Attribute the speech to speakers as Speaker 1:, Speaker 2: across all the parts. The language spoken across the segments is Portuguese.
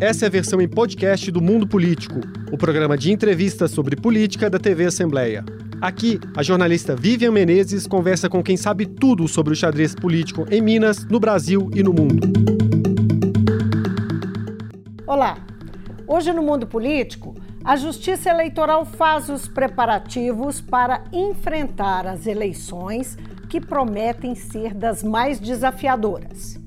Speaker 1: Essa é a versão em podcast do Mundo Político, o programa de entrevistas sobre política da TV Assembleia. Aqui, a jornalista Vivian Menezes conversa com quem sabe tudo sobre o xadrez político em Minas, no Brasil e no mundo.
Speaker 2: Olá! Hoje no Mundo Político, a Justiça Eleitoral faz os preparativos para enfrentar as eleições que prometem ser das mais desafiadoras.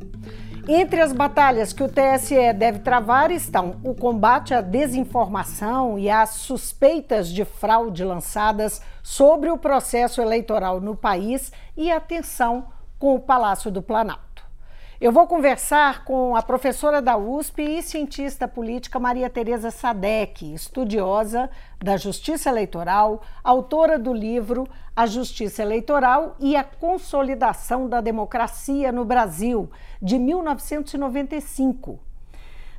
Speaker 2: Entre as batalhas que o TSE deve travar estão o combate à desinformação e às suspeitas de fraude lançadas sobre o processo eleitoral no país e a tensão com o Palácio do Planalto. Eu vou conversar com a professora da USP e cientista política Maria Tereza Sadek, estudiosa da Justiça Eleitoral, autora do livro A Justiça Eleitoral e a Consolidação da Democracia no Brasil, de 1995.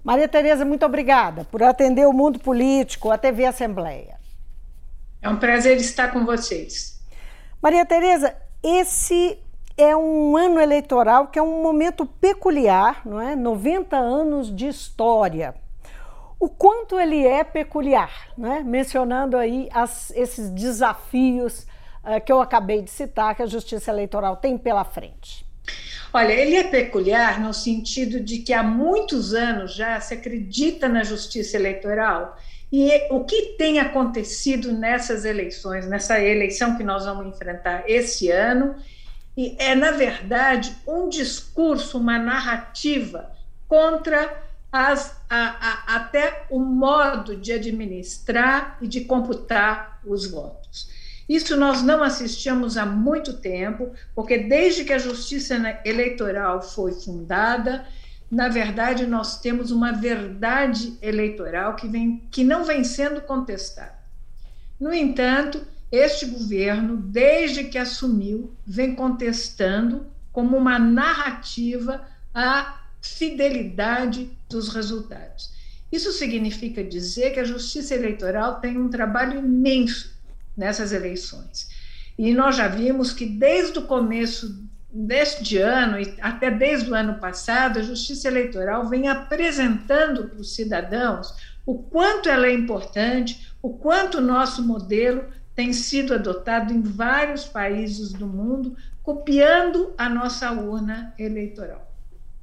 Speaker 2: Maria Tereza, muito obrigada por atender o mundo político, a TV Assembleia.
Speaker 3: É um prazer estar com vocês.
Speaker 2: Maria Tereza, esse é um ano eleitoral que é um momento peculiar, não é? 90 anos de história. O quanto ele é peculiar, né? mencionando aí as, esses desafios uh, que eu acabei de citar que a Justiça Eleitoral tem pela frente.
Speaker 3: Olha, ele é peculiar no sentido de que há muitos anos já se acredita na justiça eleitoral e o que tem acontecido nessas eleições, nessa eleição que nós vamos enfrentar esse ano e é, na verdade, um discurso, uma narrativa contra as, a, a, até o modo de administrar e de computar os votos. Isso nós não assistimos há muito tempo, porque desde que a justiça eleitoral foi fundada, na verdade, nós temos uma verdade eleitoral que, vem, que não vem sendo contestada. No entanto, este governo, desde que assumiu, vem contestando como uma narrativa a fidelidade dos resultados. Isso significa dizer que a Justiça Eleitoral tem um trabalho imenso nessas eleições. E nós já vimos que desde o começo deste ano e até desde o ano passado, a Justiça Eleitoral vem apresentando para os cidadãos o quanto ela é importante, o quanto o nosso modelo tem sido adotado em vários países do mundo, copiando a nossa urna eleitoral.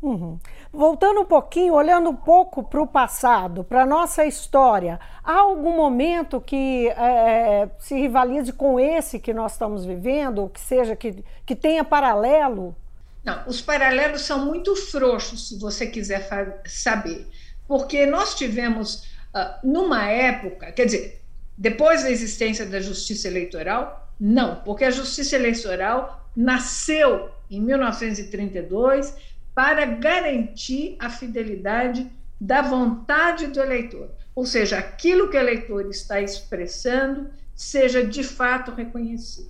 Speaker 2: Uhum. Voltando um pouquinho, olhando um pouco para o passado, para a nossa história, há algum momento que é, se rivalize com esse que nós estamos vivendo, ou que seja, que, que tenha paralelo?
Speaker 3: Não, os paralelos são muito frouxos, se você quiser saber, porque nós tivemos, uh, numa época, quer dizer, depois da existência da justiça eleitoral, não, porque a justiça eleitoral nasceu em 1932 para garantir a fidelidade da vontade do eleitor, ou seja, aquilo que o eleitor está expressando seja de fato reconhecido.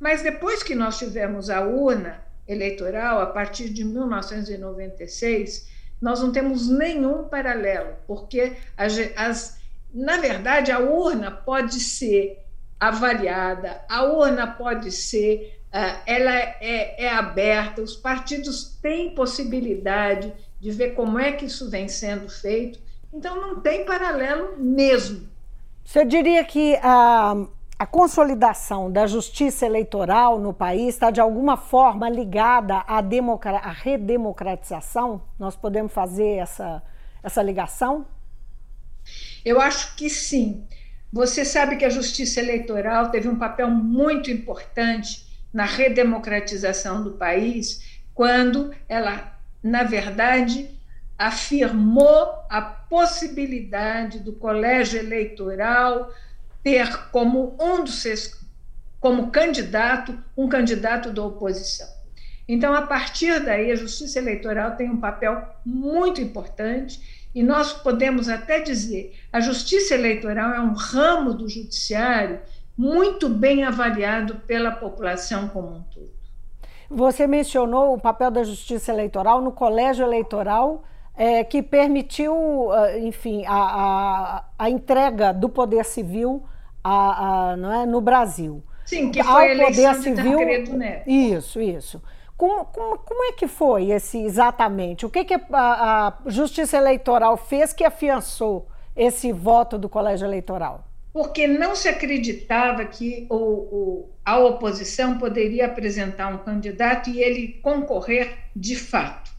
Speaker 3: Mas depois que nós tivemos a urna eleitoral, a partir de 1996, nós não temos nenhum paralelo, porque as, as na verdade, a urna pode ser avaliada, a urna pode ser, uh, ela é, é aberta, os partidos têm possibilidade de ver como é que isso vem sendo feito, então não tem paralelo mesmo.
Speaker 2: Você diria que a, a consolidação da justiça eleitoral no país está de alguma forma ligada à, à redemocratização? Nós podemos fazer essa, essa ligação?
Speaker 3: Eu acho que sim. Você sabe que a justiça eleitoral teve um papel muito importante na redemocratização do país, quando ela, na verdade, afirmou a possibilidade do colégio eleitoral ter como um dos seus como candidato um candidato da oposição. Então, a partir daí, a justiça eleitoral tem um papel muito importante e nós podemos até dizer, a justiça eleitoral é um ramo do judiciário muito bem avaliado pela população como um todo.
Speaker 2: Você mencionou o papel da justiça eleitoral no colégio eleitoral, é, que permitiu, ah, enfim, a, a, a, entrega do poder civil a, a, não é, no Brasil.
Speaker 3: Sim, que foi Ao a eleição poder civil, de Neto.
Speaker 2: Isso, isso. Como, como, como é que foi esse exatamente? O que, que a, a Justiça Eleitoral fez que afiançou esse voto do Colégio Eleitoral?
Speaker 3: Porque não se acreditava que o, o, a oposição poderia apresentar um candidato e ele concorrer de fato.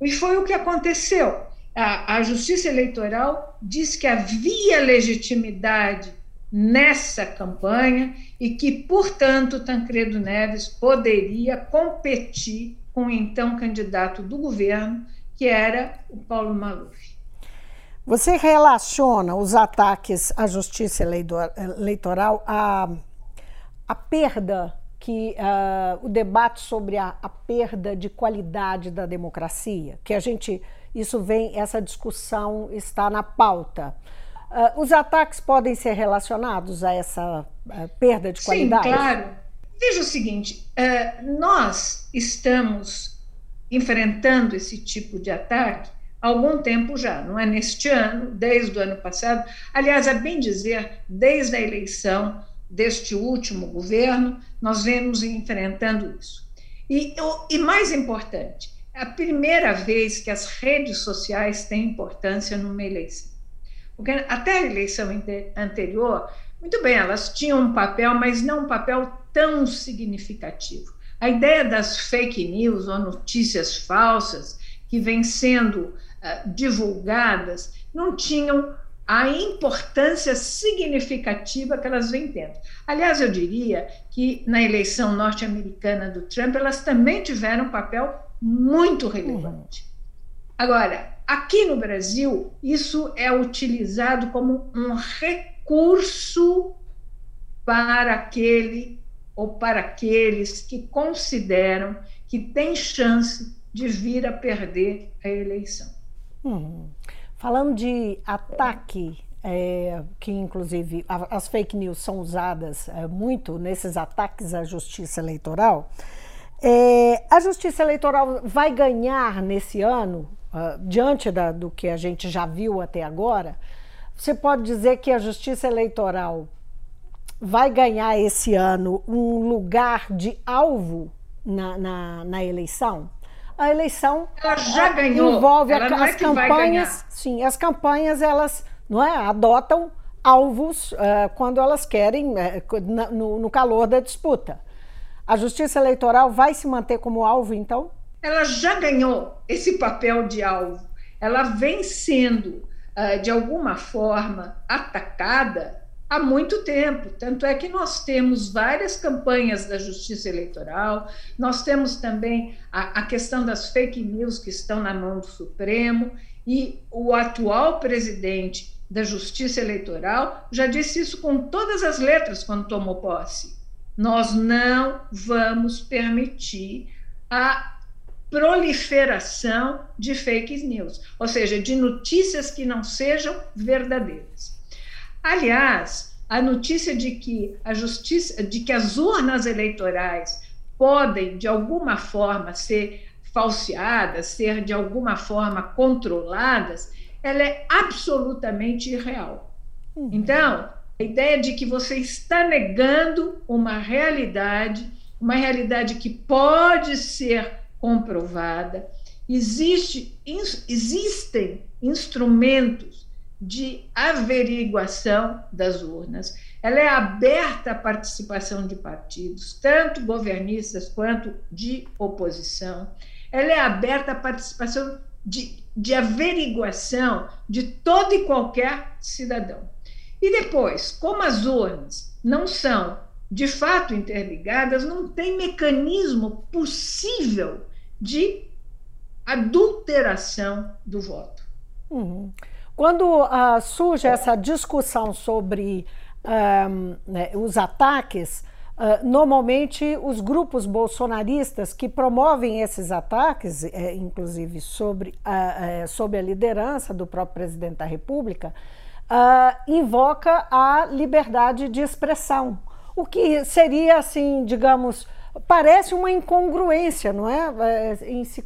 Speaker 3: E foi o que aconteceu. A, a Justiça Eleitoral disse que havia legitimidade nessa campanha e que, portanto, Tancredo Neves poderia competir com o então candidato do governo, que era o Paulo Maluf.
Speaker 2: Você relaciona os ataques à justiça eleitoral à, à perda que uh, o debate sobre a, a, perda de qualidade da democracia, que a gente isso vem essa discussão está na pauta. Uh, os ataques podem ser relacionados a essa uh, perda de qualidade?
Speaker 3: Sim, claro. Veja o seguinte: uh, nós estamos enfrentando esse tipo de ataque há algum tempo já, não é neste ano, desde o ano passado. Aliás, é bem dizer, desde a eleição deste último governo, nós vemos enfrentando isso. E, e mais importante, é a primeira vez que as redes sociais têm importância numa eleição. Porque até a eleição anterior, muito bem, elas tinham um papel, mas não um papel tão significativo. A ideia das fake news ou notícias falsas que vêm sendo uh, divulgadas não tinham a importância significativa que elas vêm tendo. Aliás, eu diria que na eleição norte-americana do Trump, elas também tiveram um papel muito relevante. Agora, Aqui no Brasil, isso é utilizado como um recurso para aquele ou para aqueles que consideram que tem chance de vir a perder a eleição.
Speaker 2: Hum. Falando de ataque, é, que inclusive as fake news são usadas é, muito nesses ataques à justiça eleitoral, é, a justiça eleitoral vai ganhar nesse ano uh, diante da, do que a gente já viu até agora, você pode dizer que a justiça eleitoral vai ganhar esse ano um lugar de alvo na, na, na eleição? A eleição
Speaker 3: ela já ganhou.
Speaker 2: envolve ela a, as é campanhas. Sim, as campanhas elas não é, adotam alvos uh, quando elas querem, uh, no, no calor da disputa. A justiça eleitoral vai se manter como alvo, então?
Speaker 3: Ela já ganhou esse papel de alvo. Ela vem sendo, ah, de alguma forma, atacada há muito tempo. Tanto é que nós temos várias campanhas da justiça eleitoral, nós temos também a, a questão das fake news que estão na mão do Supremo, e o atual presidente da justiça eleitoral já disse isso com todas as letras quando tomou posse. Nós não vamos permitir a proliferação de fake news, ou seja, de notícias que não sejam verdadeiras. Aliás, a notícia de que a justiça, de que as urnas eleitorais podem de alguma forma ser falseadas, ser de alguma forma controladas, ela é absolutamente irreal. Uhum. Então, a ideia de que você está negando uma realidade, uma realidade que pode ser comprovada. Existe, existem instrumentos de averiguação das urnas. Ela é aberta à participação de partidos, tanto governistas quanto de oposição. Ela é aberta à participação de, de averiguação de todo e qualquer cidadão. E depois, como as urnas não são de fato interligadas, não tem mecanismo possível de adulteração do voto.
Speaker 2: Uhum. Quando uh, surge essa discussão sobre um, né, os ataques, uh, normalmente os grupos bolsonaristas que promovem esses ataques, é, inclusive sobre, uh, sobre a liderança do próprio presidente da República, invoca a liberdade de expressão, o que seria assim, digamos, parece uma incongruência, não é? é? Em se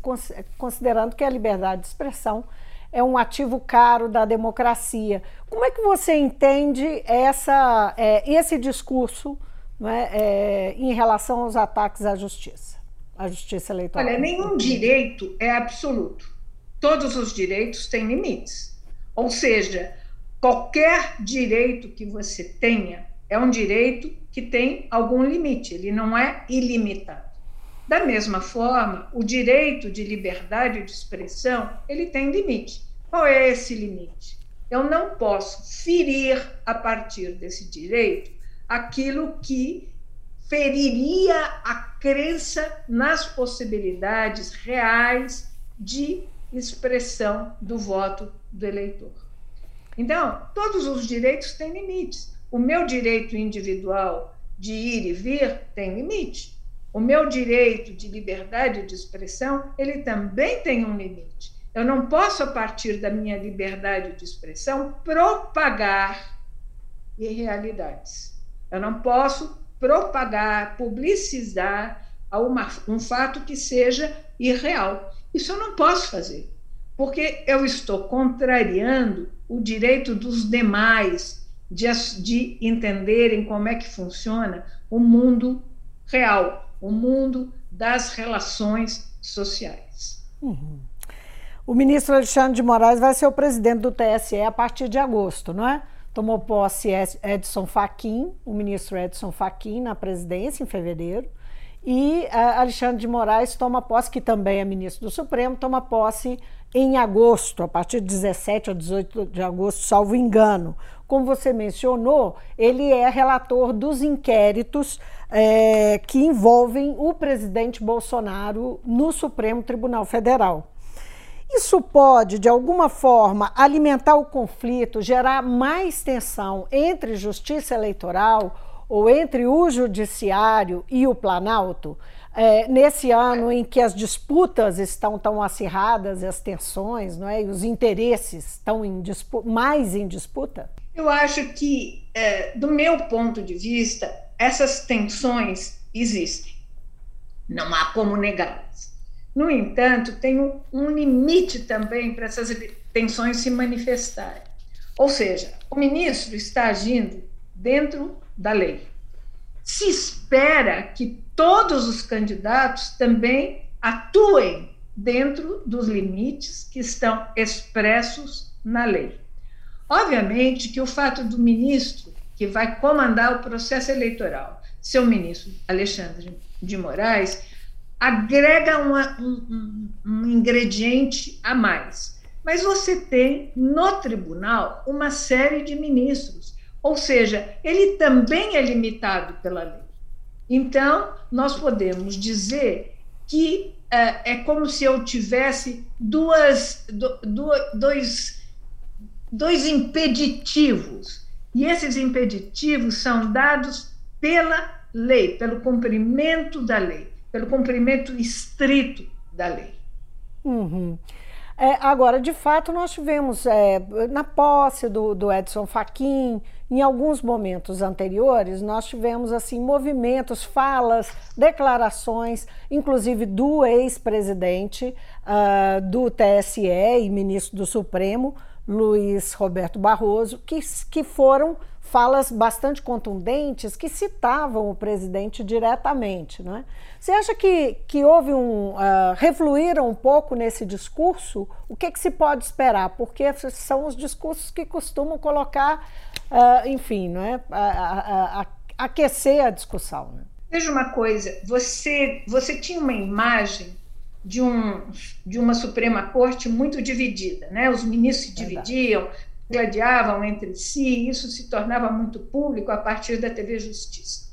Speaker 2: considerando que a liberdade de expressão é um ativo caro da democracia. Como é que você entende essa, é, esse discurso é, é, em relação aos ataques à justiça? a justiça eleitoral?
Speaker 3: Olha, nenhum direito é absoluto. Todos os direitos têm limites. Ou seja, qualquer direito que você tenha é um direito que tem algum limite, ele não é ilimitado. Da mesma forma, o direito de liberdade de expressão, ele tem limite. Qual é esse limite? Eu não posso ferir a partir desse direito aquilo que feriria a crença nas possibilidades reais de expressão do voto do eleitor. Então, todos os direitos têm limites. O meu direito individual de ir e vir tem limite. O meu direito de liberdade de expressão, ele também tem um limite. Eu não posso, a partir da minha liberdade de expressão, propagar irrealidades. Eu não posso propagar, publicizar uma, um fato que seja irreal. Isso eu não posso fazer, porque eu estou contrariando o direito dos demais de, de entenderem como é que funciona o mundo real, o mundo das relações sociais.
Speaker 2: Uhum. O ministro Alexandre de Moraes vai ser o presidente do TSE a partir de agosto, não é? Tomou posse Edson Fachin, o ministro Edson Fachin, na presidência em fevereiro. E uh, Alexandre de Moraes toma posse, que também é ministro do Supremo, toma posse em agosto, a partir de 17 a 18 de agosto, salvo engano. Como você mencionou, ele é relator dos inquéritos é, que envolvem o presidente Bolsonaro no Supremo Tribunal Federal. Isso pode, de alguma forma, alimentar o conflito, gerar mais tensão entre justiça eleitoral ou entre o judiciário e o Planalto, é, nesse ano em que as disputas estão tão acirradas, as tensões não é, e os interesses estão em mais em disputa?
Speaker 3: Eu acho que, é, do meu ponto de vista, essas tensões existem. Não há como negá-las. No entanto, tem um limite também para essas tensões se manifestarem. Ou seja, o ministro está agindo dentro da lei. Se espera que todos os candidatos também atuem dentro dos limites que estão expressos na lei. Obviamente que o fato do ministro que vai comandar o processo eleitoral, seu ministro Alexandre de Moraes, agrega uma, um, um ingrediente a mais. Mas você tem no tribunal uma série de ministros, ou seja, ele também é limitado pela lei. Então, nós podemos dizer que é, é como se eu tivesse duas, do, dois, dois impeditivos, e esses impeditivos são dados pela lei, pelo cumprimento da lei pelo cumprimento estrito da lei.
Speaker 2: Uhum. É, agora, de fato, nós tivemos é, na posse do, do, Edson Fachin, em alguns momentos anteriores, nós tivemos assim movimentos, falas, declarações, inclusive do ex-presidente uh, do TSE e ministro do Supremo, Luiz Roberto Barroso, que, que foram falas bastante contundentes que citavam o presidente diretamente. Não é? Você acha que, que houve um. Uh, refluíram um pouco nesse discurso? O que, que se pode esperar? Porque são os discursos que costumam colocar, uh, enfim, não é? A, a, a, aquecer a discussão. Né?
Speaker 3: Veja uma coisa: você, você tinha uma imagem de, um, de uma Suprema Corte muito dividida, né? Os ministros se dividiam, gladiavam entre si, isso se tornava muito público a partir da TV Justiça.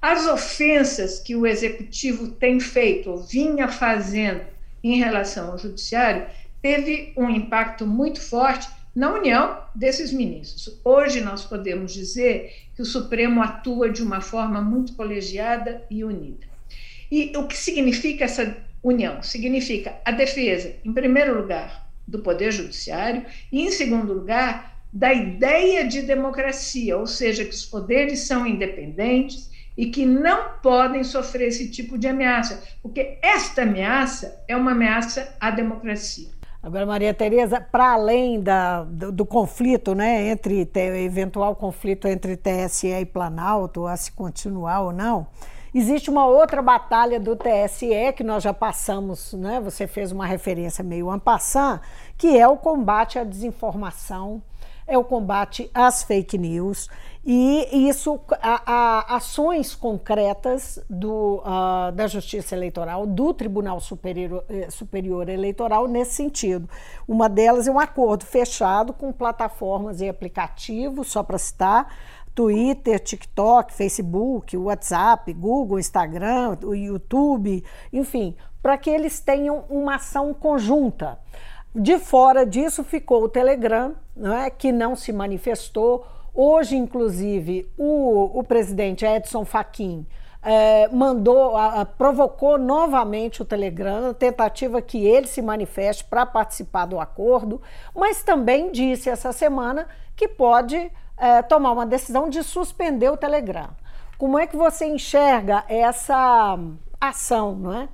Speaker 3: As ofensas que o executivo tem feito, ou vinha fazendo em relação ao judiciário, teve um impacto muito forte na união desses ministros. Hoje nós podemos dizer que o Supremo atua de uma forma muito colegiada e unida. E o que significa essa união? Significa a defesa, em primeiro lugar, do Poder Judiciário, e, em segundo lugar, da ideia de democracia, ou seja, que os poderes são independentes e que não podem sofrer esse tipo de ameaça, porque esta ameaça é uma ameaça à democracia.
Speaker 2: Agora, Maria Tereza, para além da, do, do, conflito, né, entre eventual conflito entre TSE e Planalto, a se continuar ou não, Existe uma outra batalha do TSE que nós já passamos, né? Você fez uma referência meio ampassant, que é o combate à desinformação, é o combate às fake news e isso, a, a, ações concretas do, uh, da Justiça Eleitoral, do Tribunal Superior, eh, Superior Eleitoral nesse sentido. Uma delas é um acordo fechado com plataformas e aplicativos, só para citar, Twitter, TikTok, Facebook, WhatsApp, Google, Instagram, o YouTube, enfim, para que eles tenham uma ação conjunta. De fora disso ficou o Telegram, não é, que não se manifestou. Hoje, inclusive, o, o presidente Edson Fachin é, mandou, a, a, provocou novamente o Telegram, tentativa que ele se manifeste para participar do acordo, mas também disse essa semana que pode é, tomar uma decisão de suspender o Telegram. Como é que você enxerga essa ação, não é?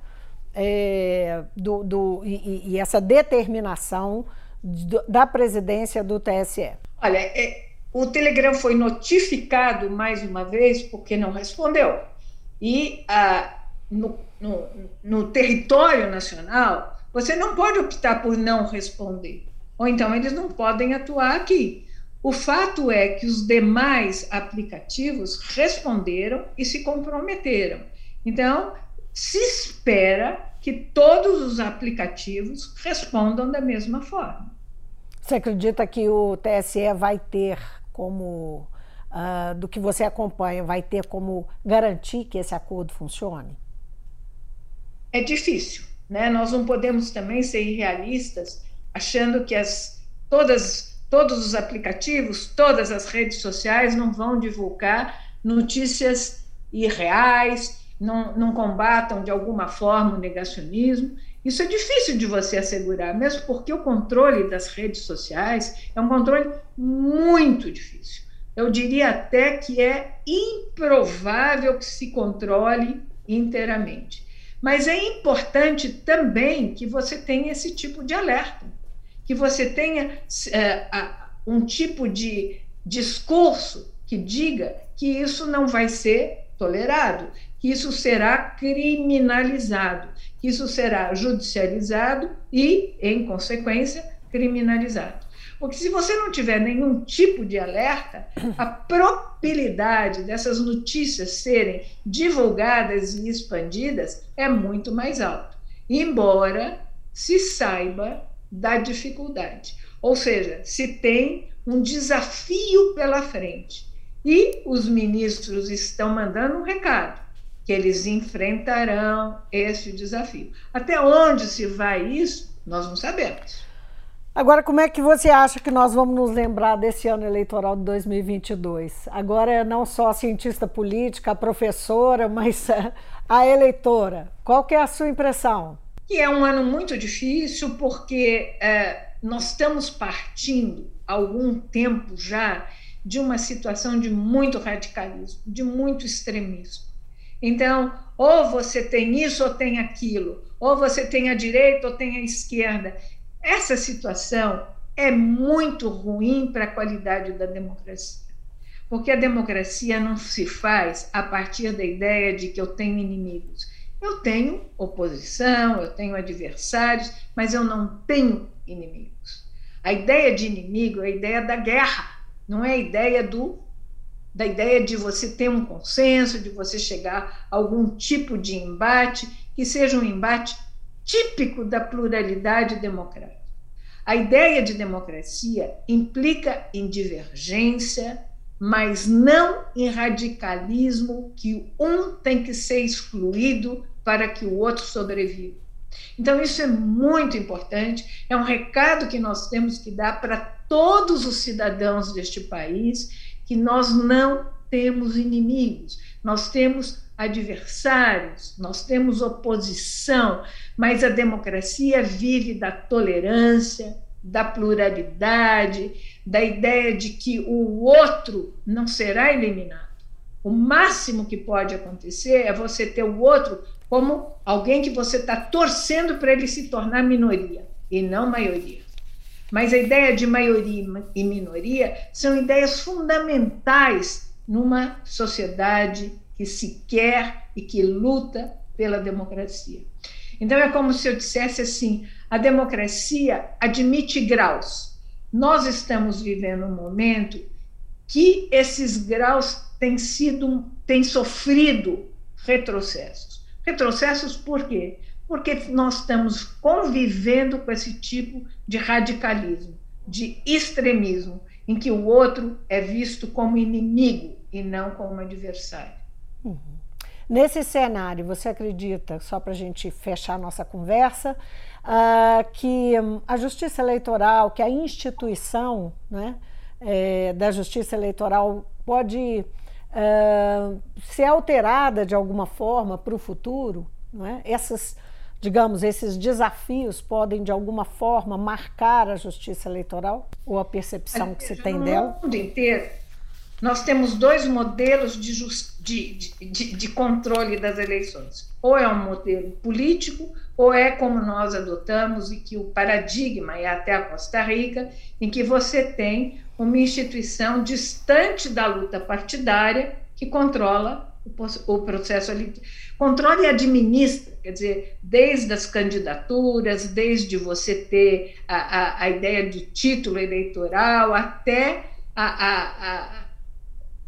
Speaker 2: é do, do, e, e, essa determinação do, da presidência do TSE?
Speaker 3: Olha, é, o Telegram foi notificado mais uma vez porque não respondeu. E ah, no, no, no território nacional, você não pode optar por não responder. Ou então eles não podem atuar aqui. O fato é que os demais aplicativos responderam e se comprometeram. Então, se espera que todos os aplicativos respondam da mesma forma.
Speaker 2: Você acredita que o TSE vai ter como, uh, do que você acompanha, vai ter como garantir que esse acordo funcione?
Speaker 3: É difícil, né? Nós não podemos também ser irrealistas achando que as, todas todos os aplicativos, todas as redes sociais não vão divulgar notícias irreais, não, não combatam de alguma forma o negacionismo. Isso é difícil de você assegurar, mesmo porque o controle das redes sociais é um controle muito difícil. Eu diria até que é improvável que se controle inteiramente. Mas é importante também que você tenha esse tipo de alerta que você tenha é, um tipo de discurso que diga que isso não vai ser tolerado, que isso será criminalizado, que isso será judicializado e, em consequência, criminalizado. Porque se você não tiver nenhum tipo de alerta, a probabilidade dessas notícias serem divulgadas e expandidas é muito mais alta. Embora se saiba da dificuldade. Ou seja, se tem um desafio pela frente. E os ministros estão mandando um recado que eles enfrentarão esse desafio. Até onde se vai isso, nós não sabemos.
Speaker 2: Agora, como é que você acha que nós vamos nos lembrar desse ano eleitoral de 2022? Agora, é não só a cientista política, a professora, mas a eleitora. Qual que é a sua impressão?
Speaker 3: Que é um ano muito difícil, porque é, nós estamos partindo há algum tempo já de uma situação de muito radicalismo, de muito extremismo. Então, ou você tem isso ou tem aquilo, ou você tem a direita ou tem a esquerda. Essa situação é muito ruim para a qualidade da democracia. Porque a democracia não se faz a partir da ideia de que eu tenho inimigos eu tenho oposição, eu tenho adversários, mas eu não tenho inimigos. A ideia de inimigo é a ideia da guerra, não é a ideia do da ideia de você ter um consenso, de você chegar a algum tipo de embate que seja um embate típico da pluralidade democrática. A ideia de democracia implica em divergência, mas não em radicalismo que um tem que ser excluído para que o outro sobreviva. Então, isso é muito importante, é um recado que nós temos que dar para todos os cidadãos deste país, que nós não temos inimigos, nós temos adversários, nós temos oposição, mas a democracia vive da tolerância, da pluralidade, da ideia de que o outro não será eliminado. O máximo que pode acontecer é você ter o outro como alguém que você está torcendo para ele se tornar minoria e não maioria. Mas a ideia de maioria e minoria são ideias fundamentais numa sociedade que se quer e que luta pela democracia. Então é como se eu dissesse assim: a democracia admite graus. Nós estamos vivendo um momento que esses graus têm sido têm sofrido retrocessos. Retrocessos por quê? Porque nós estamos convivendo com esse tipo de radicalismo, de extremismo, em que o outro é visto como inimigo e não como adversário.
Speaker 2: Uhum. Nesse cenário, você acredita, só para a gente fechar a nossa conversa, uh, que um, a justiça eleitoral, que a instituição né, é, da justiça eleitoral pode uh, ser alterada de alguma forma para o futuro? Não é? Essas digamos, esses desafios podem de alguma forma marcar a justiça eleitoral ou a percepção que se tem dela?
Speaker 3: No mundo inteiro, nós temos dois modelos de, de, de, de, controle das eleições. Ou é um modelo político, ou é como nós adotamos, e que o paradigma é até a Costa Rica, em que você tem uma instituição distante da luta partidária que controla o processo ali, controla e administra, quer dizer, desde as candidaturas, desde você ter a, a, a ideia de título eleitoral, até a, a,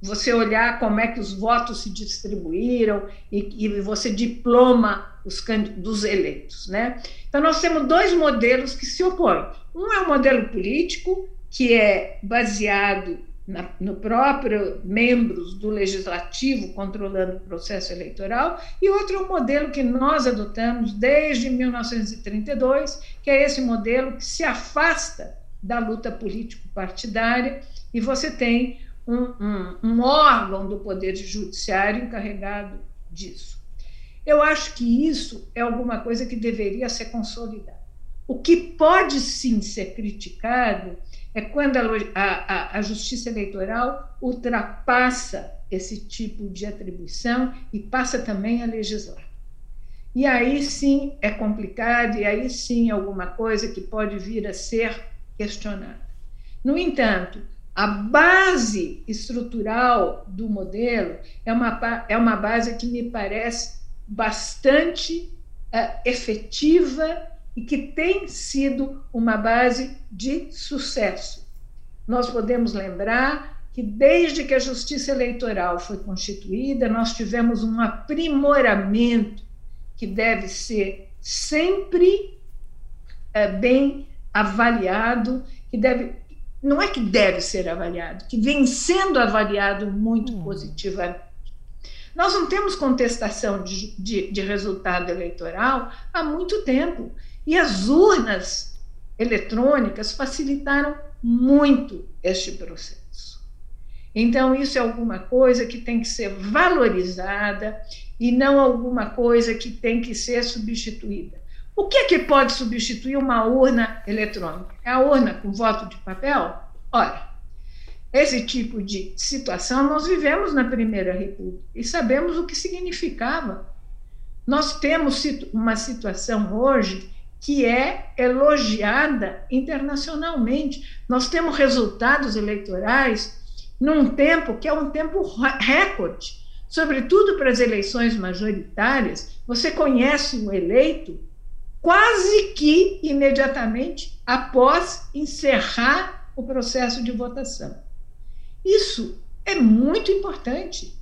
Speaker 3: você olhar como é que os votos se distribuíram e, e você diploma os dos eleitos, né? Então nós temos dois modelos que se opõem. Um é o modelo político que é baseado na, no próprio membros do legislativo controlando o processo eleitoral, e outro é o modelo que nós adotamos desde 1932, que é esse modelo que se afasta da luta político-partidária, e você tem um, um, um órgão do Poder Judiciário encarregado disso. Eu acho que isso é alguma coisa que deveria ser consolidada. O que pode sim ser criticado é quando a, a, a justiça eleitoral ultrapassa esse tipo de atribuição e passa também a legislar. E aí sim é complicado, e aí sim alguma coisa que pode vir a ser questionada. No entanto, a base estrutural do modelo é uma, é uma base que me parece bastante uh, efetiva e que tem sido uma base de sucesso. Nós podemos lembrar que, desde que a Justiça Eleitoral foi constituída, nós tivemos um aprimoramento que deve ser sempre é, bem avaliado, que deve. Não é que deve ser avaliado, que vem sendo avaliado muito hum. positivamente. Nós não temos contestação de, de, de resultado eleitoral há muito tempo. E as urnas eletrônicas facilitaram muito este processo. Então, isso é alguma coisa que tem que ser valorizada e não alguma coisa que tem que ser substituída. O que é que pode substituir uma urna eletrônica? É a urna com voto de papel? Olha, esse tipo de situação nós vivemos na Primeira República e sabemos o que significava. Nós temos uma situação hoje que é elogiada internacionalmente. Nós temos resultados eleitorais num tempo que é um tempo recorde, sobretudo para as eleições majoritárias. Você conhece o eleito quase que imediatamente após encerrar o processo de votação. Isso é muito importante.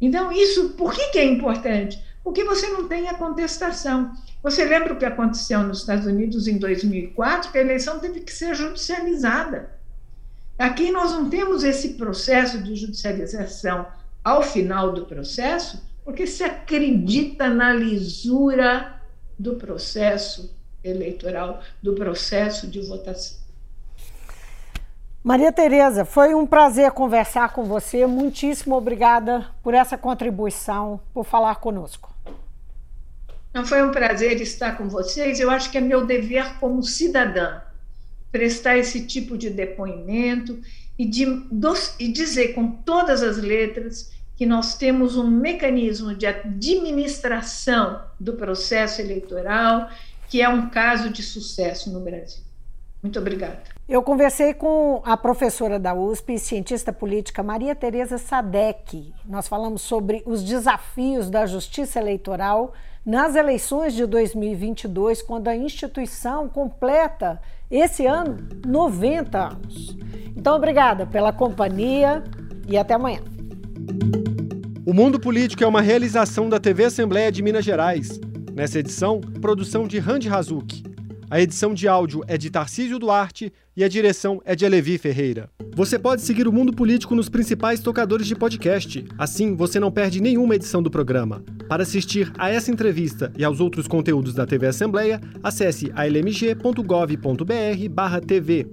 Speaker 3: Então, isso, por que, que é importante? Porque você não tem a contestação. Você lembra o que aconteceu nos Estados Unidos em 2004? Que a eleição teve que ser judicializada. Aqui nós não temos esse processo de judicialização ao final do processo, porque se acredita na lisura do processo eleitoral, do processo de votação.
Speaker 2: Maria Tereza, foi um prazer conversar com você. Muitíssimo obrigada por essa contribuição, por falar conosco.
Speaker 3: Não foi um prazer estar com vocês. Eu acho que é meu dever como cidadã prestar esse tipo de depoimento e, de, e dizer com todas as letras que nós temos um mecanismo de administração do processo eleitoral que é um caso de sucesso no Brasil. Muito obrigada.
Speaker 2: Eu conversei com a professora da USP, cientista política Maria Tereza Sadek. Nós falamos sobre os desafios da justiça eleitoral nas eleições de 2022, quando a instituição completa esse ano 90 anos. Então, obrigada pela companhia e até amanhã.
Speaker 1: O Mundo Político é uma realização da TV Assembleia de Minas Gerais. Nessa edição, produção de Randy Hazuki. A edição de áudio é de Tarcísio Duarte e a direção é de Alevi Ferreira. Você pode seguir o Mundo Político nos principais tocadores de podcast. Assim, você não perde nenhuma edição do programa. Para assistir a essa entrevista e aos outros conteúdos da TV Assembleia, acesse almg.gov.br/tv.